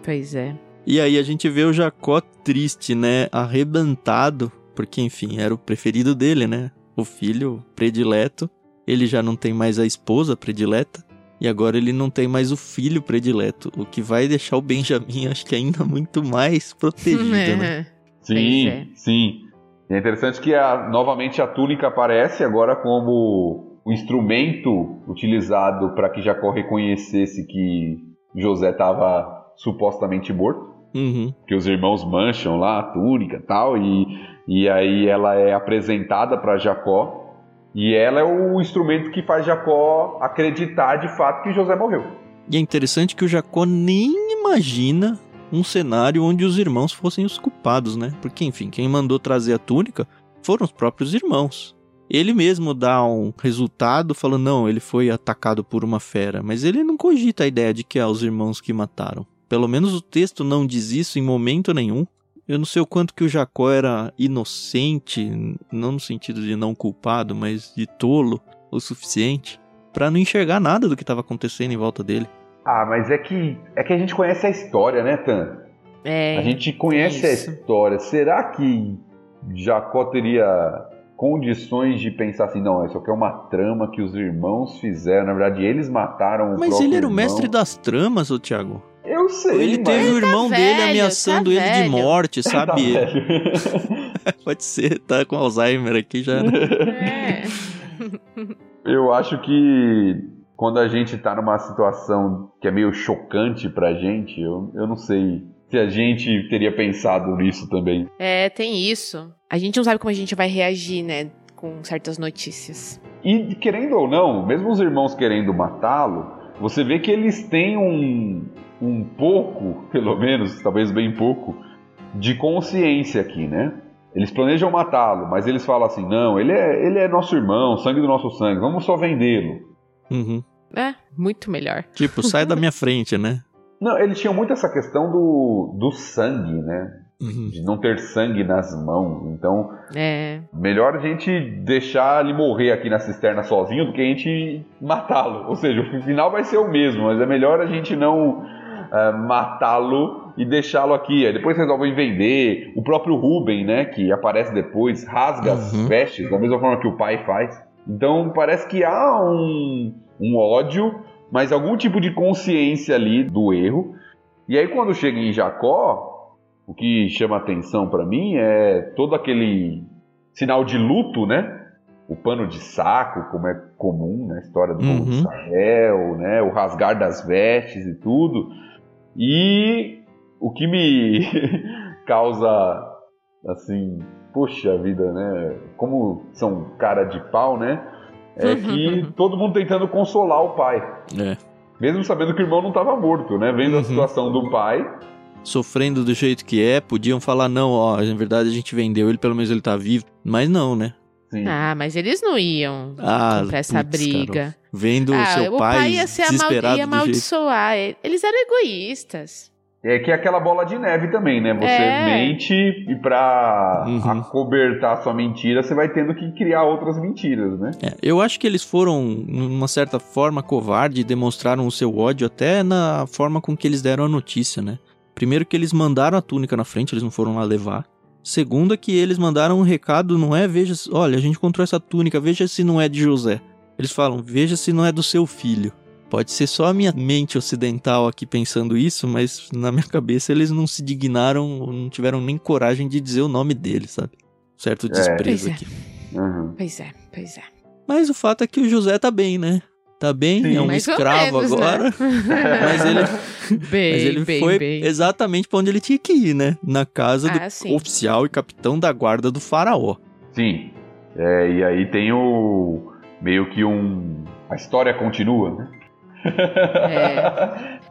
Pois é. E aí a gente vê o Jacó triste, né? Arrebentado, porque enfim, era o preferido dele, né? O filho predileto. Ele já não tem mais a esposa predileta. E agora ele não tem mais o filho predileto. O que vai deixar o Benjamin, (laughs) acho que ainda muito mais protegido, né? Sim, é. sim. E é interessante que a- novamente a túnica aparece agora como o instrumento utilizado para que Jacó reconhecesse que José estava supostamente morto. Uhum. que os irmãos mancham lá a túnica e tal, e, e aí ela é apresentada para Jacó, e ela é o instrumento que faz Jacó acreditar de fato que José morreu. E é interessante que o Jacó nem imagina um cenário onde os irmãos fossem os culpados, né? Porque, enfim, quem mandou trazer a túnica foram os próprios irmãos. Ele mesmo dá um resultado falando, não, ele foi atacado por uma fera, mas ele não cogita a ideia de que é os irmãos que mataram. Pelo menos o texto não diz isso em momento nenhum. Eu não sei o quanto que o Jacó era inocente, não no sentido de não culpado, mas de tolo o suficiente, pra não enxergar nada do que estava acontecendo em volta dele. Ah, mas é que é que a gente conhece a história, né, Tan? É. A gente conhece a isso. história. Será que Jacó teria condições de pensar assim, não, isso aqui é uma trama que os irmãos fizeram, na verdade eles mataram o Mas próprio ele era o irmão. mestre das tramas, ô Thiago. Eu sei, Ele mas... teve o irmão tá dele velho, ameaçando tá ele de morte, Tá sabe? velho. (laughs) Pode ser, tá com Alzheimer aqui já. É. Eu acho que quando a gente tá numa situação que é meio chocante pra gente, eu, eu não sei se a gente teria pensado nisso também. É, tem isso. A gente não sabe como a gente vai reagir, né? Com certas notícias. E querendo ou não, mesmo os irmãos querendo matá-lo, você vê que eles têm um, um pouco, (laughs) pelo menos, talvez bem pouco, de consciência aqui, né? Eles planejam matá-lo, mas eles falam assim: não, ele é, ele é nosso irmão, sangue do nosso sangue, vamos só vendê-lo. Uhum. É, muito melhor. Tipo, sai da minha frente, né? (laughs) Não, eles tinham muito essa questão do, do sangue, né? Uhum. De não ter sangue nas mãos. Então, É. melhor a gente deixar ele morrer aqui na cisterna sozinho do que a gente matá-lo. Ou seja, o final vai ser o mesmo, mas é melhor a gente não ah, matá-lo e deixá-lo aqui. Aí depois resolvem vender. O próprio Ruben, né, que aparece depois, rasga as Uhum. vestes da mesma forma que o pai faz. Então parece que há um, um ódio, mas algum tipo de consciência ali do erro. E aí quando chega em Jacó, o que chama atenção pra mim é todo aquele sinal de luto, né? O pano de saco, como é comum na história do povo de Uhum. Israel, né? O rasgar das vestes e tudo. E o que me (laughs) causa assim, poxa vida, né? Como são cara de pau, né? É (laughs) que todo mundo tentando consolar o pai. É. Mesmo sabendo que o irmão não estava morto, né? Vendo a Uhum. situação do pai. Sofrendo do jeito que é, podiam falar, não, ó, na verdade a gente vendeu ele, pelo menos ele tá vivo. Mas não, né? Sim. Ah, mas eles não iam Ah, comprar essa putz, briga. Carol. Vendo ah, seu o pai, pai ia ser desesperado ia do jeito. amaldiçoar. Eles eram egoístas. É que é aquela bola de neve também, né? Você É. mente e pra Uhum. acobertar sua mentira, você vai tendo que criar outras mentiras, né? É, eu acho que eles foram, numa certa forma, covarde e demonstraram o seu ódio até na forma com que eles deram a notícia, né? Primeiro que eles mandaram a túnica na frente, eles não foram lá levar. Segundo é que eles mandaram um recado, não é, veja, se- olha, a gente encontrou essa túnica, veja se não é de José. Eles falam, veja se não é do seu filho. Pode ser só a minha mente ocidental aqui pensando isso, mas na minha cabeça eles não se dignaram, não tiveram nem coragem de dizer o nome dele, sabe? Certo desprezo Pois é. aqui. Uhum. Pois é, pois é. Mas o fato é que o José tá bem, né? Tá bem, Sim. é um Mais escravo menos, agora. né? (laughs) Mas ele, bem, mas ele bem, foi bem. exatamente pra onde ele tinha que ir, né? Na casa Ah, do sim. oficial e capitão da guarda do faraó. Sim. É, e aí tem o. meio que um. A história continua, né?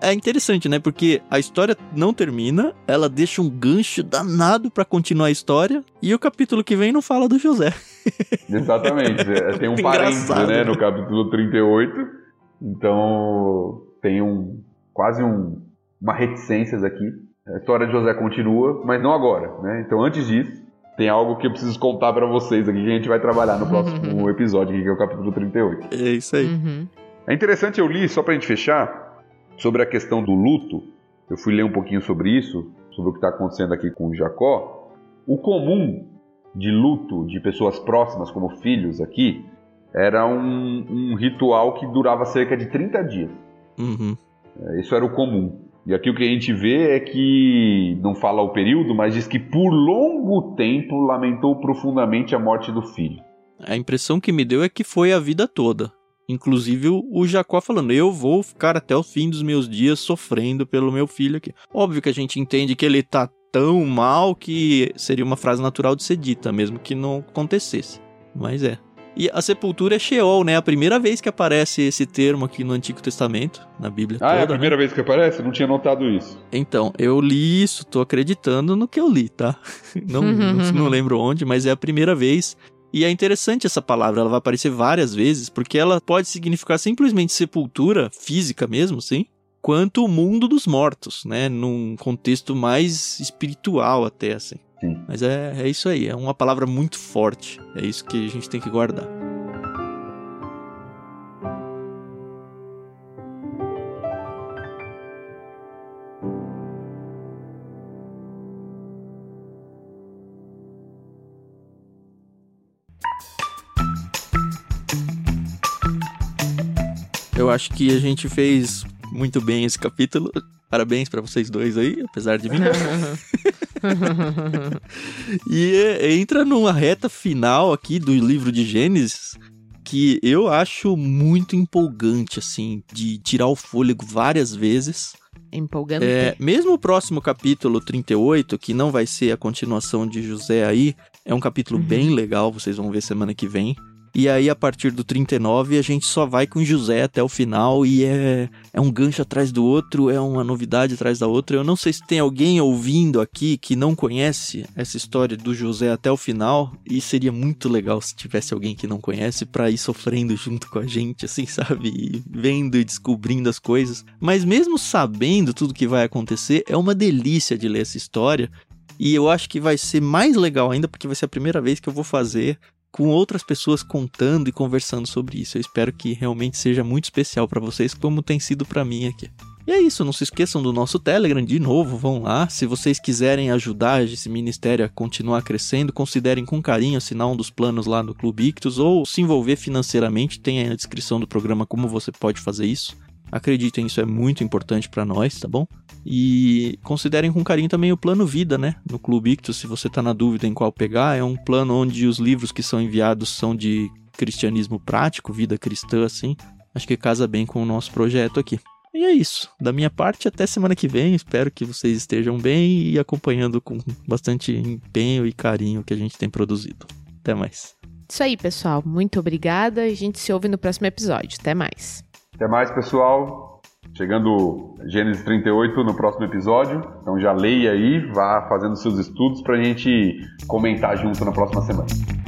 É interessante, né? Porque a história não termina, ela deixa um gancho danado pra continuar a história, e o capítulo que vem não fala do José. (laughs) Exatamente. É, Tem um (laughs) parênteses, né, no capítulo 38. Então, tem um. quase um, uma reticências aqui. A história de José continua, mas não agora, né? Então, antes disso, tem algo que eu preciso contar pra vocês aqui que a gente vai trabalhar no próximo (laughs) episódio, que é o capítulo 38. É isso aí. Uhum. É interessante, eu li, só pra gente fechar, sobre a questão do luto. Eu fui ler um pouquinho sobre isso, sobre o que está acontecendo aqui com Jacó. O comum de luto de pessoas próximas, como filhos aqui, era um, um ritual que durava cerca de 30 dias. Uhum. É, Isso era o comum. E aqui o que a gente vê é que, não fala o período, mas diz que por longo tempo lamentou profundamente a morte do filho. A impressão que me deu é que foi a vida toda. Inclusive o- o Jacó falando, eu vou ficar até o fim dos meus dias sofrendo pelo meu filho aqui. Óbvio que a gente entende que ele tá tão mal que seria uma frase natural de ser dita, mesmo que não acontecesse. Mas é. E a sepultura é Sheol, né? A primeira vez que aparece esse termo aqui no Antigo Testamento, na Bíblia Ah, toda. é a né? primeira vez que aparece? Não tinha notado isso. Então, eu li isso, tô acreditando no que eu li, tá? (laughs) Não, não, não (laughs) lembro onde, mas é a primeira vez. E é interessante essa palavra, ela vai aparecer várias vezes, porque ela pode significar simplesmente sepultura física mesmo, sim, quanto o mundo dos mortos, né? Num contexto mais espiritual até, assim. Sim. Mas é, é isso aí, é uma palavra muito forte. É isso que a gente tem que guardar. Eu acho que a gente fez muito bem esse capítulo. Parabéns para vocês dois aí, apesar de mim. (laughs) e é, entra numa reta final aqui do livro de Gênesis que eu acho muito empolgante, assim, de tirar o fôlego várias vezes. Empolgante. É, mesmo o próximo capítulo 38, que não vai ser a continuação de José aí, é um capítulo uhum. bem legal, vocês vão ver semana que vem. E aí, a partir do 39, a gente só vai com José até o final e é, é um gancho atrás do outro, é uma novidade atrás da outra. Eu não sei se tem alguém ouvindo aqui que não conhece essa história do José até o final, e seria muito legal se tivesse alguém que não conhece para ir sofrendo junto com a gente, assim, (laughs) sabe? E vendo e descobrindo as coisas. Mas mesmo sabendo tudo que vai acontecer, é uma delícia de ler essa história. E eu acho que vai ser mais legal ainda porque vai ser a primeira vez que eu vou fazer com outras pessoas contando e conversando sobre isso. Eu espero que realmente seja muito especial para vocês, como tem sido para mim aqui. E é isso, não se esqueçam do nosso Telegram de novo, vão lá. Se vocês quiserem ajudar esse ministério a continuar crescendo, considerem com carinho assinar um dos planos lá no Clube Ictus ou se envolver financeiramente, tem aí na descrição do programa como você pode fazer isso. Acreditem, isso é muito importante para nós, tá bom? E considerem com carinho também o plano vida, né? No Clube Ictus, se você tá na dúvida em qual pegar, é um plano onde os livros que são enviados são de cristianismo prático, vida cristã, assim. Acho que casa bem com o nosso projeto aqui. E é isso. Da minha parte, até semana que vem. Espero que vocês estejam bem e acompanhando com bastante empenho e carinho que a gente tem produzido. Até mais. Isso aí, pessoal. Muito obrigada. A gente se ouve no próximo episódio. Até mais. Até mais, pessoal. Chegando Gênesis 38 no próximo episódio. Então já leia aí, vá fazendo seus estudos para a gente comentar junto na próxima semana.